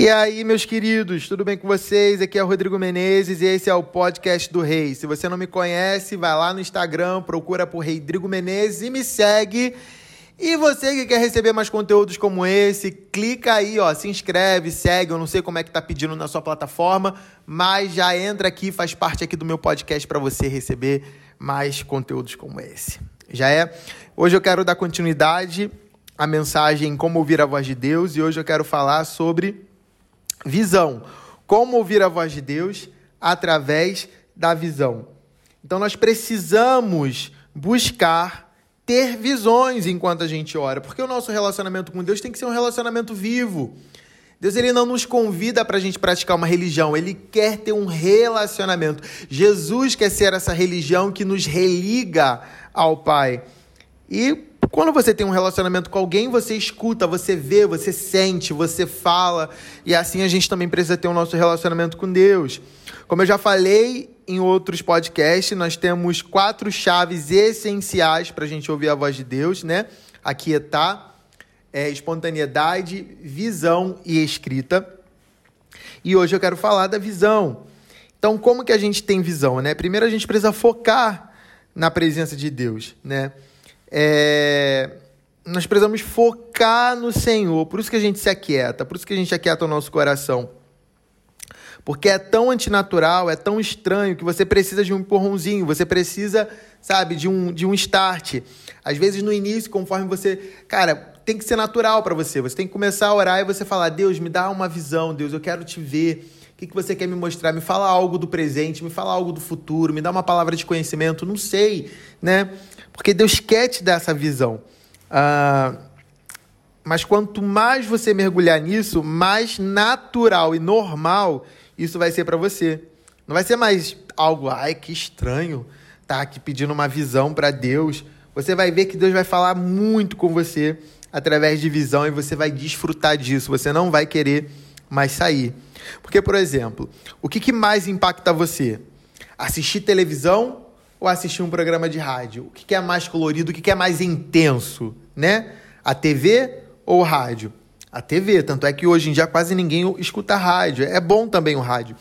E aí, meus queridos, tudo bem com vocês? Aqui é o Rodrigo Menezes e esse é o podcast do Rei. Se você não me conhece, vai lá no Instagram, procura por Rodrigo Menezes e me segue. E você que quer receber mais conteúdos como esse, clica aí, ó, se inscreve, segue, eu não sei como é que tá pedindo na sua plataforma, mas já entra aqui, faz parte aqui do meu podcast para você receber mais conteúdos como esse. Já é? Hoje eu quero dar continuidade à mensagem Como ouvir a voz de Deus e hoje eu quero falar sobre Visão. Como ouvir a voz de Deus através da visão. Então nós precisamos buscar ter visões enquanto a gente ora, porque o nosso relacionamento com Deus tem que ser um relacionamento vivo. Deus ele não nos convida para a gente praticar uma religião, ele quer ter um relacionamento. Jesus quer ser essa religião que nos religa ao Pai. E quando você tem um relacionamento com alguém, você escuta, você vê, você sente, você fala. E assim a gente também precisa ter o nosso relacionamento com Deus. Como eu já falei em outros podcasts, nós temos quatro chaves essenciais para a gente ouvir a voz de Deus, né? Aquietar, é, espontaneidade, visão e escrita. E hoje eu quero falar da visão. Então, como que a gente tem visão, né? Primeiro a gente precisa focar na presença de Deus, né? É, nós precisamos focar no Senhor, por isso que a gente se aquieta, por isso que a gente aquieta o nosso coração. Porque é tão antinatural, é tão estranho que você precisa de um empurrãozinho, você precisa, sabe, de um, de um start. Às vezes no início, conforme você. Cara, tem que ser natural para você. Você tem que começar a orar e você falar: Deus, me dá uma visão, Deus, eu quero te ver. O que, que você quer me mostrar? Me fala algo do presente, me fala algo do futuro, me dá uma palavra de conhecimento, não sei, né? Porque Deus quer te dar essa visão. Ah, mas quanto mais você mergulhar nisso, mais natural e normal isso vai ser para você. Não vai ser mais algo, ai, que estranho, tá aqui pedindo uma visão para Deus. Você vai ver que Deus vai falar muito com você através de visão e você vai desfrutar disso. Você não vai querer mais sair. Porque, por exemplo, o que, que mais impacta você? Assistir televisão ou assistir um programa de rádio? O que é mais colorido, o que é mais intenso, né? A TV ou o rádio? A TV, tanto é que hoje em dia quase ninguém escuta rádio. É bom também o rádio.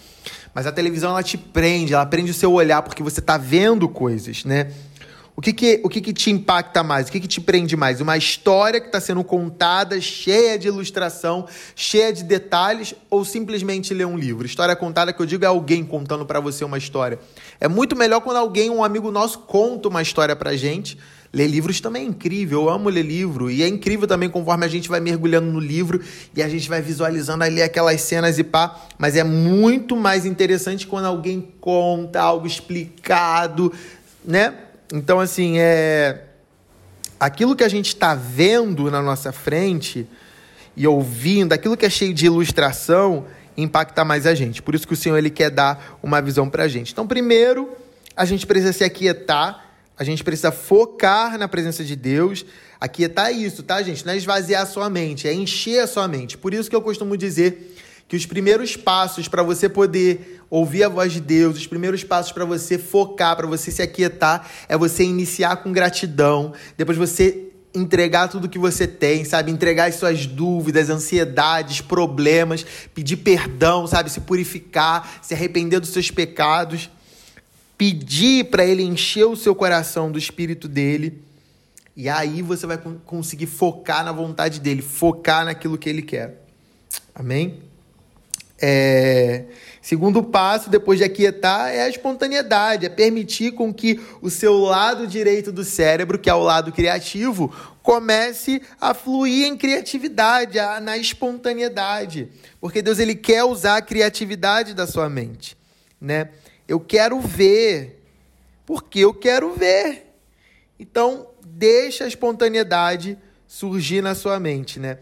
Mas a televisão ela te prende, ela prende o seu olhar porque você está vendo coisas, né? O que, que, o que, que te impacta mais? O que, que te prende mais? Uma história que está sendo contada, cheia de ilustração, cheia de detalhes, ou simplesmente ler um livro? História contada, que eu digo, é alguém contando para você uma história. É muito melhor quando alguém, um amigo nosso, conta uma história para gente. Ler livros também é incrível, eu amo ler livro. E é incrível também conforme a gente vai mergulhando no livro e a gente vai visualizando ali aquelas cenas e pá. Mas é muito mais interessante quando alguém conta algo explicado, né? Então, assim, é. Aquilo que a gente está vendo na nossa frente e ouvindo, aquilo que é cheio de ilustração, impacta mais a gente. Por isso que o Senhor ele quer dar uma visão para a gente. Então, primeiro, a gente precisa se aquietar, a gente precisa focar na presença de Deus. Aquietar isso, tá, gente? Não é esvaziar a sua mente, é encher a sua mente. Por isso que eu costumo dizer que os primeiros passos para você poder ouvir a voz de Deus, os primeiros passos para você focar, para você se aquietar, é você iniciar com gratidão, depois você entregar tudo que você tem, sabe? Entregar as suas dúvidas, ansiedades, problemas, pedir perdão, sabe? Se purificar, se arrepender dos seus pecados, pedir para ele encher o seu coração do espírito dele. E aí você vai conseguir focar na vontade dele, focar naquilo que ele quer. Amém? É, segundo passo, depois de aquietar, é a espontaneidade, é permitir com que o seu lado direito do cérebro, que é o lado criativo, comece a fluir em criatividade, a, na espontaneidade. Porque Deus ele quer usar a criatividade da sua mente. Né? Eu quero ver, porque eu quero ver. Então, deixa a espontaneidade surgir na sua mente, né?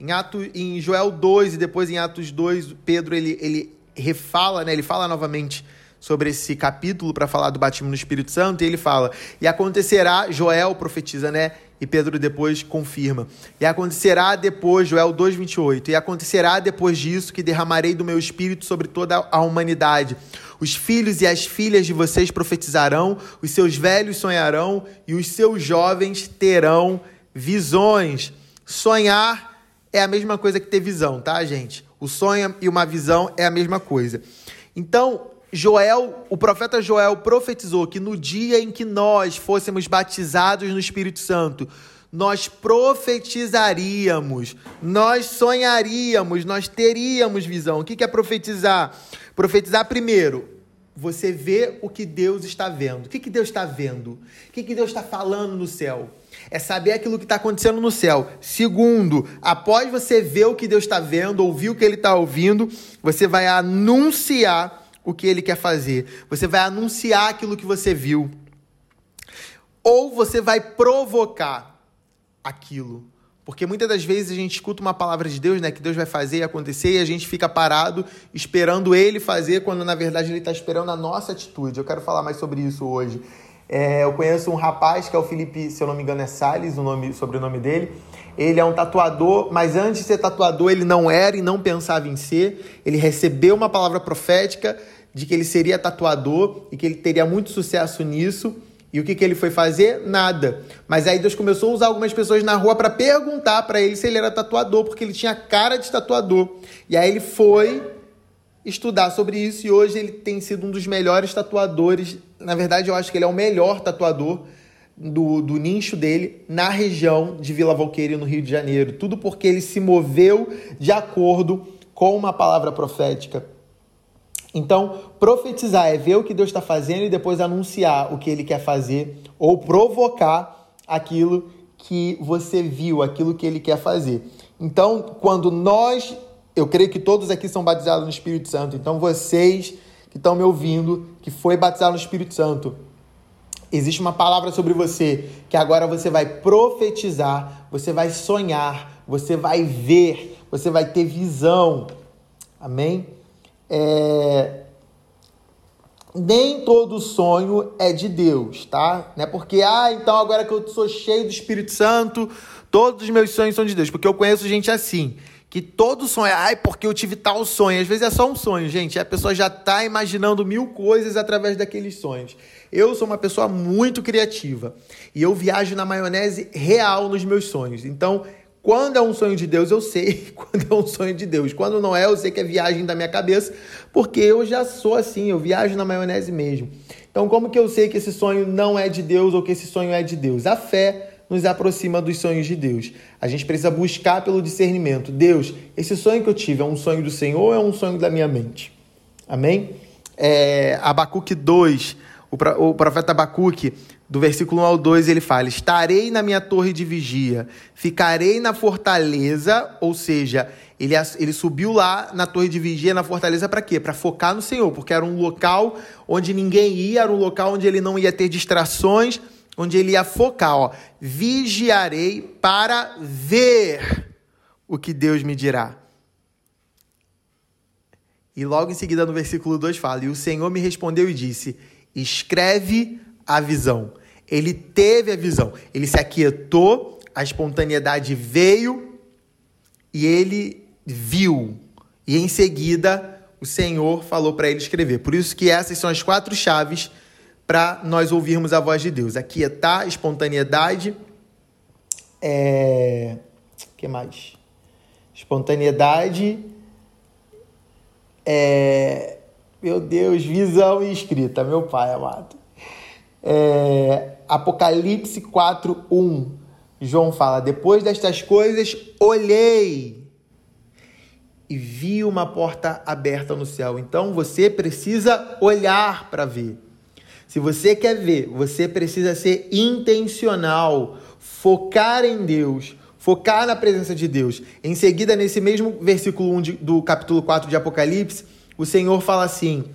Em, Ato, em Joel 2 e depois em Atos 2, Pedro ele, ele refala, né? ele fala novamente sobre esse capítulo para falar do batismo no Espírito Santo, e ele fala: "E acontecerá, Joel profetiza, né? E Pedro depois confirma. E acontecerá depois, Joel 2:28, e acontecerá depois disso que derramarei do meu espírito sobre toda a humanidade. Os filhos e as filhas de vocês profetizarão, os seus velhos sonharão e os seus jovens terão visões." Sonhar é a mesma coisa que ter visão, tá, gente? O sonho e uma visão é a mesma coisa. Então, Joel, o profeta Joel profetizou que no dia em que nós fôssemos batizados no Espírito Santo, nós profetizaríamos, nós sonharíamos, nós teríamos visão. O que é profetizar? Profetizar primeiro, você vê o que Deus está vendo. O que Deus está vendo? O que Deus está falando no céu? É saber aquilo que está acontecendo no céu. Segundo, após você ver o que Deus está vendo, ouvir o que Ele está ouvindo, você vai anunciar o que Ele quer fazer. Você vai anunciar aquilo que você viu. Ou você vai provocar aquilo. Porque muitas das vezes a gente escuta uma palavra de Deus, né? Que Deus vai fazer e acontecer, e a gente fica parado esperando Ele fazer, quando na verdade Ele está esperando a nossa atitude. Eu quero falar mais sobre isso hoje. É, eu conheço um rapaz que é o Felipe, se eu não me engano, é Salles, o nome, sobrenome dele. Ele é um tatuador, mas antes de ser tatuador, ele não era e não pensava em ser. Ele recebeu uma palavra profética de que ele seria tatuador e que ele teria muito sucesso nisso. E o que, que ele foi fazer? Nada. Mas aí Deus começou a usar algumas pessoas na rua para perguntar para ele se ele era tatuador, porque ele tinha cara de tatuador. E aí ele foi estudar sobre isso e hoje ele tem sido um dos melhores tatuadores. Na verdade, eu acho que ele é o melhor tatuador do, do nicho dele na região de Vila Valqueira, no Rio de Janeiro. Tudo porque ele se moveu de acordo com uma palavra profética. Então, profetizar é ver o que Deus está fazendo e depois anunciar o que ele quer fazer ou provocar aquilo que você viu, aquilo que ele quer fazer. Então, quando nós eu creio que todos aqui são batizados no Espírito Santo. Então, vocês que estão me ouvindo, que foi batizado no Espírito Santo, existe uma palavra sobre você que agora você vai profetizar, você vai sonhar, você vai ver, você vai ter visão. Amém? É... Nem todo sonho é de Deus, tá? Não é porque, ah, então agora que eu sou cheio do Espírito Santo, todos os meus sonhos são de Deus. Porque eu conheço gente assim que todo sonho é, ai, porque eu tive tal sonho. Às vezes é só um sonho, gente. A pessoa já está imaginando mil coisas através daqueles sonhos. Eu sou uma pessoa muito criativa e eu viajo na maionese real nos meus sonhos. Então, quando é um sonho de Deus, eu sei quando é um sonho de Deus. Quando não é, eu sei que é viagem da minha cabeça, porque eu já sou assim, eu viajo na maionese mesmo. Então, como que eu sei que esse sonho não é de Deus ou que esse sonho é de Deus? A fé nos aproxima dos sonhos de Deus. A gente precisa buscar pelo discernimento. Deus, esse sonho que eu tive é um sonho do Senhor ou é um sonho da minha mente? Amém? É, Abacuque 2, o profeta Abacuque, do versículo 1 ao 2, ele fala: Estarei na minha torre de vigia, ficarei na fortaleza, ou seja, ele, ele subiu lá na torre de vigia, na fortaleza, para quê? Para focar no Senhor, porque era um local onde ninguém ia, era um local onde ele não ia ter distrações onde ele ia focar, ó, vigiarei para ver o que Deus me dirá. E logo em seguida no versículo 2 fala: E o Senhor me respondeu e disse: Escreve a visão. Ele teve a visão, ele se aquietou, a espontaneidade veio e ele viu. E em seguida o Senhor falou para ele escrever. Por isso que essas são as quatro chaves para nós ouvirmos a voz de Deus. Aquietar, é espontaneidade. É... que mais? Espontaneidade. É... Meu Deus, visão e escrita, meu pai amado. É... Apocalipse 4, 1. João fala: Depois destas coisas, olhei e vi uma porta aberta no céu. Então você precisa olhar para ver. Se você quer ver, você precisa ser intencional, focar em Deus, focar na presença de Deus. Em seguida, nesse mesmo versículo 1 de, do capítulo 4 de Apocalipse, o Senhor fala assim: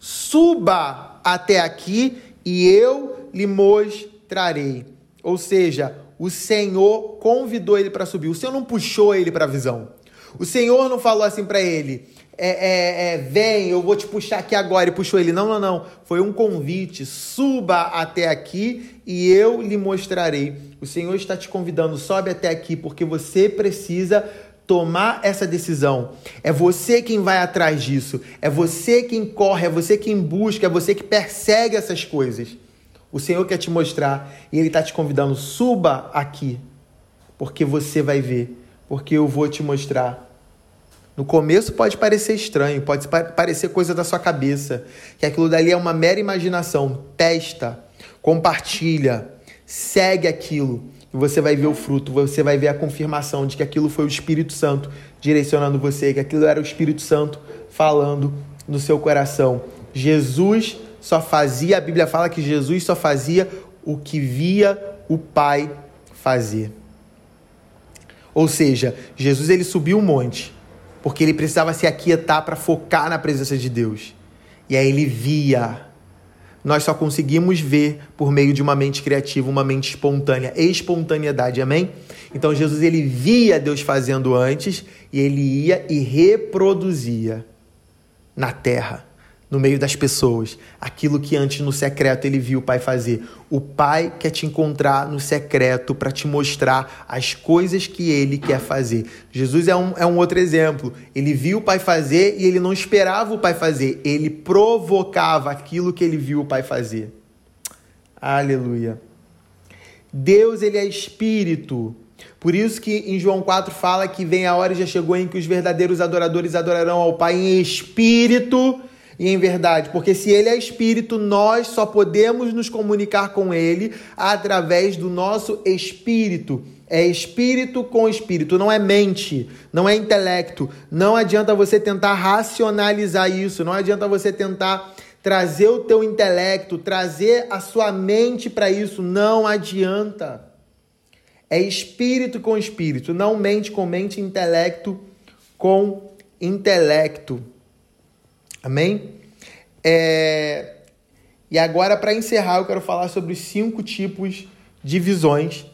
Suba até aqui e eu lhe mostrarei. Ou seja, o Senhor convidou ele para subir. O Senhor não puxou ele para a visão. O Senhor não falou assim para ele: é, é, é, vem, eu vou te puxar aqui agora, e puxou ele. Não, não, não. Foi um convite. Suba até aqui e eu lhe mostrarei. O Senhor está te convidando, sobe até aqui, porque você precisa tomar essa decisão. É você quem vai atrás disso. É você quem corre, é você quem busca, é você que persegue essas coisas. O Senhor quer te mostrar e Ele está te convidando, suba aqui, porque você vai ver, porque eu vou te mostrar No começo pode parecer estranho, pode parecer coisa da sua cabeça, que aquilo dali é uma mera imaginação. Testa, compartilha, segue aquilo e você vai ver o fruto, você vai ver a confirmação de que aquilo foi o Espírito Santo direcionando você, que aquilo era o Espírito Santo falando no seu coração. Jesus só fazia, a Bíblia fala que Jesus só fazia o que via o Pai fazer. Ou seja, Jesus ele subiu um monte, porque ele precisava se aquietar para focar na presença de Deus. E aí ele via. Nós só conseguimos ver por meio de uma mente criativa, uma mente espontânea, espontaneidade, amém? Então Jesus ele via Deus fazendo antes e ele ia e reproduzia na terra no meio das pessoas, aquilo que antes no secreto ele viu o pai fazer. O pai quer te encontrar no secreto para te mostrar as coisas que ele quer fazer. Jesus é um, é um outro exemplo. Ele viu o pai fazer e ele não esperava o pai fazer, ele provocava aquilo que ele viu o pai fazer. Aleluia. Deus, ele é espírito. Por isso que em João 4 fala que vem a hora e já chegou em que os verdadeiros adoradores adorarão ao Pai em espírito e em verdade, porque se ele é espírito, nós só podemos nos comunicar com ele através do nosso espírito. É espírito com espírito, não é mente, não é intelecto. Não adianta você tentar racionalizar isso, não adianta você tentar trazer o teu intelecto, trazer a sua mente para isso, não adianta. É espírito com espírito, não mente com mente, intelecto com intelecto. Amém? É... E agora, para encerrar, eu quero falar sobre os cinco tipos de visões.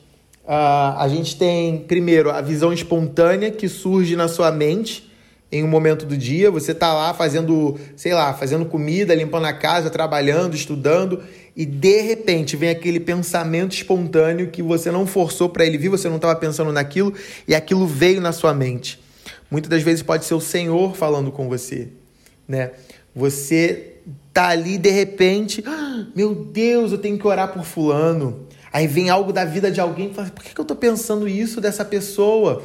Uh, a gente tem, primeiro, a visão espontânea que surge na sua mente em um momento do dia. Você está lá fazendo, sei lá, fazendo comida, limpando a casa, trabalhando, estudando, e de repente vem aquele pensamento espontâneo que você não forçou para ele vir, você não estava pensando naquilo e aquilo veio na sua mente. Muitas das vezes pode ser o Senhor falando com você né? Você tá ali de repente, ah, meu Deus, eu tenho que orar por fulano. Aí vem algo da vida de alguém e fala, por que, que eu tô pensando isso dessa pessoa?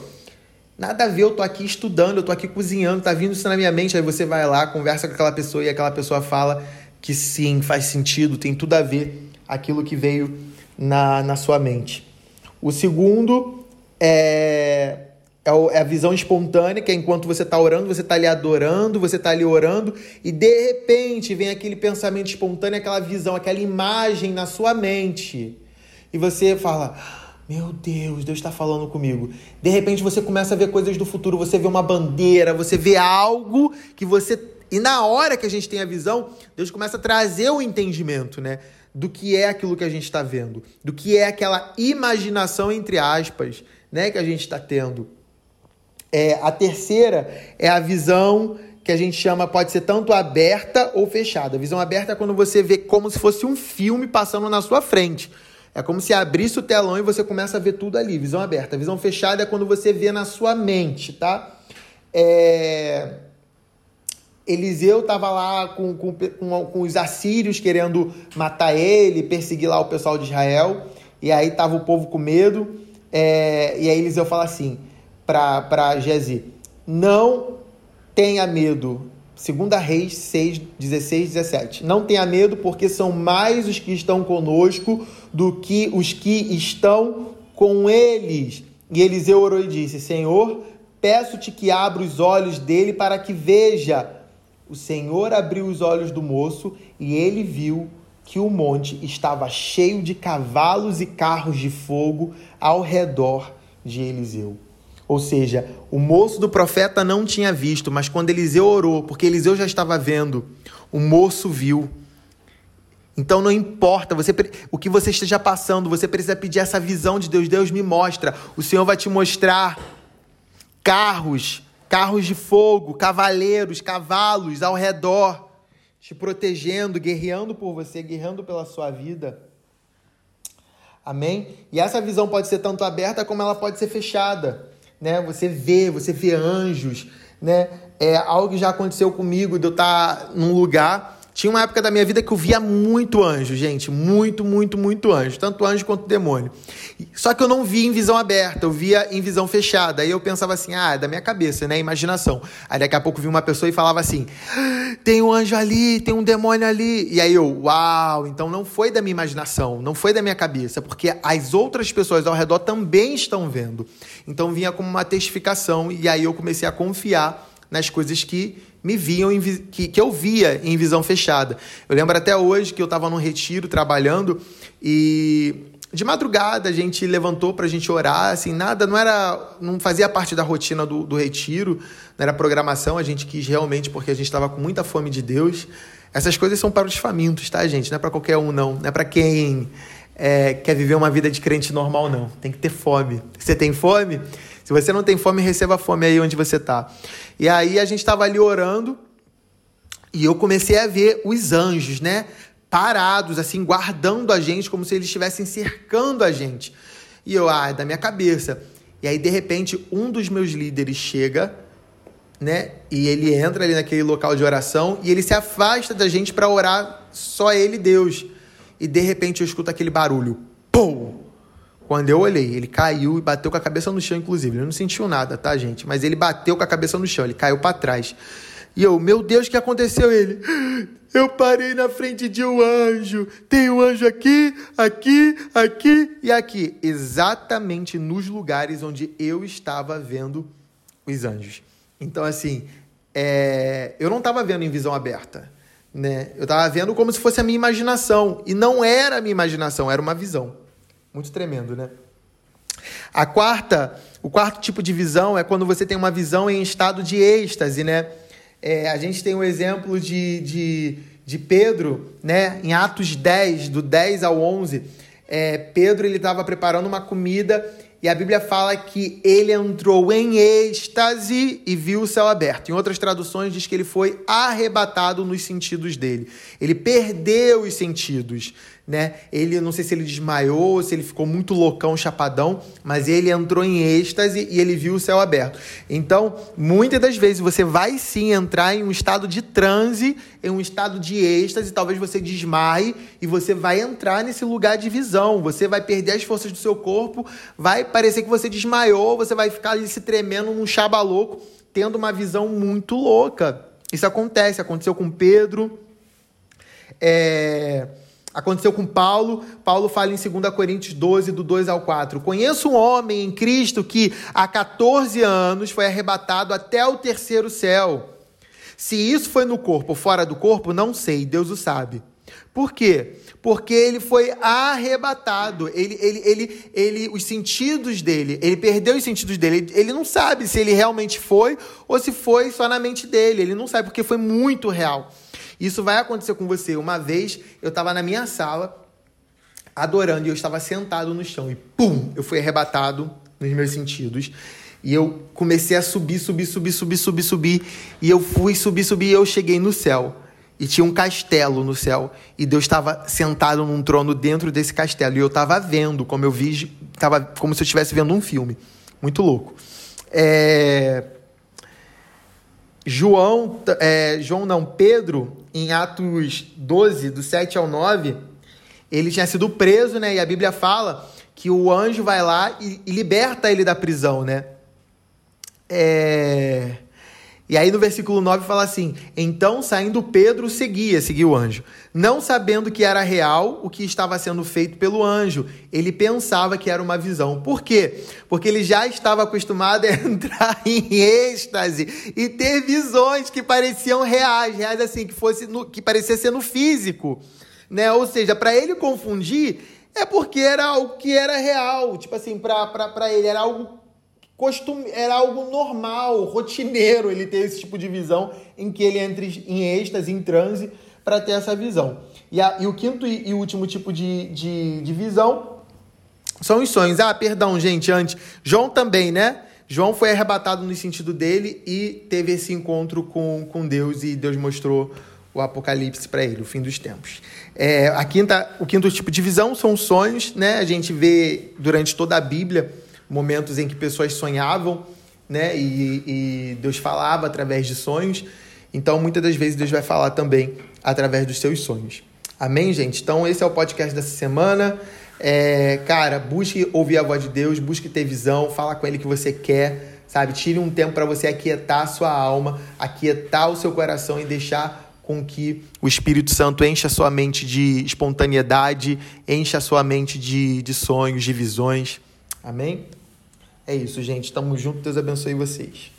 Nada a ver, eu tô aqui estudando, eu tô aqui cozinhando, tá vindo isso na minha mente. Aí você vai lá, conversa com aquela pessoa e aquela pessoa fala que sim, faz sentido, tem tudo a ver aquilo que veio na, na sua mente. O segundo é é, é a visão espontânea, que é enquanto você está orando, você está ali adorando, você está ali orando, e de repente vem aquele pensamento espontâneo, aquela visão, aquela imagem na sua mente. E você fala: Meu Deus, Deus está falando comigo. De repente você começa a ver coisas do futuro, você vê uma bandeira, você vê algo que você. E na hora que a gente tem a visão, Deus começa a trazer o entendimento, né? Do que é aquilo que a gente está vendo, do que é aquela imaginação, entre aspas, né? Que a gente está tendo. É, a terceira é a visão que a gente chama, pode ser tanto aberta ou fechada. A visão aberta é quando você vê como se fosse um filme passando na sua frente. É como se abrisse o telão e você começa a ver tudo ali. Visão aberta. A visão fechada é quando você vê na sua mente, tá? É... Eliseu estava lá com, com, com, com, os assírios querendo matar ele, perseguir lá o pessoal de Israel. E aí tava o povo com medo. É... E aí Eliseu fala assim: para Gezi. Não tenha medo. Segunda Reis 6, 16, 17. Não tenha medo, porque são mais os que estão conosco do que os que estão com eles. E Eliseu orou e disse: Senhor, peço-te que abra os olhos dele para que veja. O Senhor abriu os olhos do moço e ele viu que o monte estava cheio de cavalos e carros de fogo ao redor de Eliseu. Ou seja, o moço do profeta não tinha visto, mas quando Eliseu orou, porque Eliseu já estava vendo, o moço viu. Então não importa você, o que você esteja passando, você precisa pedir essa visão de Deus. Deus me mostra. O Senhor vai te mostrar carros, carros de fogo, cavaleiros, cavalos ao redor, te protegendo, guerreando por você, guerreando pela sua vida. Amém? E essa visão pode ser tanto aberta como ela pode ser fechada né? Você vê, você vê anjos, né? É algo que já aconteceu comigo de eu estar num lugar Tinha uma época da minha vida que eu via muito anjo, gente. Muito, muito, muito anjo. Tanto anjo quanto demônio. Só que eu não via em visão aberta, eu via em visão fechada. Aí eu pensava assim, ah, é da minha cabeça, né? Imaginação. Aí daqui a pouco vi uma pessoa e falava assim: ah, tem um anjo ali, tem um demônio ali. E aí eu, uau, então não foi da minha imaginação, não foi da minha cabeça, porque as outras pessoas ao redor também estão vendo. Então vinha como uma testificação, e aí eu comecei a confiar nas coisas que me viam, que, que eu via em visão fechada. Eu lembro até hoje que eu estava num retiro trabalhando e de madrugada a gente levantou para a gente orar, assim, nada, não era, não fazia parte da rotina do, do retiro, não era programação, a gente quis realmente porque a gente estava com muita fome de Deus. Essas coisas são para os famintos, tá, gente? Não é para qualquer um, não. Não é para quem é, quer viver uma vida de crente normal, não. Tem que ter fome. Você tem fome? Se você não tem fome, receba fome aí onde você está. E aí a gente estava ali orando e eu comecei a ver os anjos, né? Parados, assim, guardando a gente, como se eles estivessem cercando a gente. E eu, ah, é da minha cabeça. E aí, de repente, um dos meus líderes chega, né? E ele entra ali naquele local de oração e ele se afasta da gente para orar só ele, Deus. E de repente eu escuto aquele barulho. Pum! Quando eu olhei, ele caiu e bateu com a cabeça no chão, inclusive. Ele não sentiu nada, tá, gente? Mas ele bateu com a cabeça no chão, ele caiu para trás. E eu, meu Deus, o que aconteceu? Ele, eu parei na frente de um anjo. Tem um anjo aqui, aqui, aqui e aqui. Exatamente nos lugares onde eu estava vendo os anjos. Então, assim, é... eu não estava vendo em visão aberta. Né? Eu estava vendo como se fosse a minha imaginação. E não era a minha imaginação, era uma visão. Muito tremendo, né? A quarta, o quarto tipo de visão é quando você tem uma visão em estado de êxtase, né? É, a gente tem o um exemplo de, de, de Pedro, né? Em Atos 10, do 10 ao 11, é, Pedro ele estava preparando uma comida e a Bíblia fala que ele entrou em êxtase e viu o céu aberto. Em outras traduções diz que ele foi arrebatado nos sentidos dele. Ele perdeu os sentidos né? Ele, não sei se ele desmaiou, se ele ficou muito loucão, chapadão, mas ele entrou em êxtase e ele viu o céu aberto. Então, muitas das vezes você vai sim entrar em um estado de transe, em um estado de êxtase, talvez você desmaie e você vai entrar nesse lugar de visão. Você vai perder as forças do seu corpo, vai parecer que você desmaiou, você vai ficar ali se tremendo num chaba louco, tendo uma visão muito louca. Isso acontece, aconteceu com Pedro. É Aconteceu com Paulo. Paulo fala em 2 Coríntios 12, do 2 ao 4. Conheço um homem em Cristo que há 14 anos foi arrebatado até o terceiro céu. Se isso foi no corpo ou fora do corpo, não sei, Deus o sabe. Por quê? Porque ele foi arrebatado. Ele, ele, ele, ele, os sentidos dele, ele perdeu os sentidos dele. Ele não sabe se ele realmente foi ou se foi só na mente dele. Ele não sabe porque foi muito real. Isso vai acontecer com você. Uma vez eu estava na minha sala adorando e eu estava sentado no chão e pum, eu fui arrebatado nos meus sentidos. E eu comecei a subir, subir, subir, subir, subir, subir. E eu fui subir, subir e eu cheguei no céu. E tinha um castelo no céu. E Deus estava sentado num trono dentro desse castelo. E eu estava vendo, como eu vi, tava como se eu estivesse vendo um filme. Muito louco. É... João, é, João não, Pedro, em Atos 12, do 7 ao 9, ele tinha sido preso, né? E a Bíblia fala que o anjo vai lá e, e liberta ele da prisão, né? É... E aí no versículo 9 fala assim: Então saindo Pedro seguia, seguia o anjo, não sabendo que era real o que estava sendo feito pelo anjo. Ele pensava que era uma visão. Por quê? Porque ele já estava acostumado a entrar em êxtase e ter visões que pareciam reais, reais assim, que fosse no, que parecia ser no físico, né? Ou seja, para ele confundir é porque era algo que era real, tipo assim, para ele era algo era algo normal, rotineiro ele ter esse tipo de visão em que ele entra em êxtase, em transe, para ter essa visão. E, a, e o quinto e, e, último tipo de, de, de visão são os sonhos. Ah, perdão, gente, antes. João também, né? João foi arrebatado no sentido dele e teve esse encontro com, com Deus e Deus mostrou o Apocalipse para ele, o fim dos tempos. É, a quinta, o quinto tipo de visão são sonhos, né? A gente vê durante toda a Bíblia momentos em que pessoas sonhavam, né? E, e Deus falava através de sonhos. Então, muitas das vezes, Deus vai falar também através dos seus sonhos. Amém, gente? Então, esse é o podcast dessa semana. É, cara, busque ouvir a voz de Deus, busque ter visão, fala com Ele que você quer, sabe? Tire um tempo para você aquietar a sua alma, aquietar o seu coração e deixar com que o Espírito Santo encha a sua mente de espontaneidade, encha a sua mente de, de sonhos, de visões. Amém? É isso, gente. Tamo junto. Deus abençoe vocês.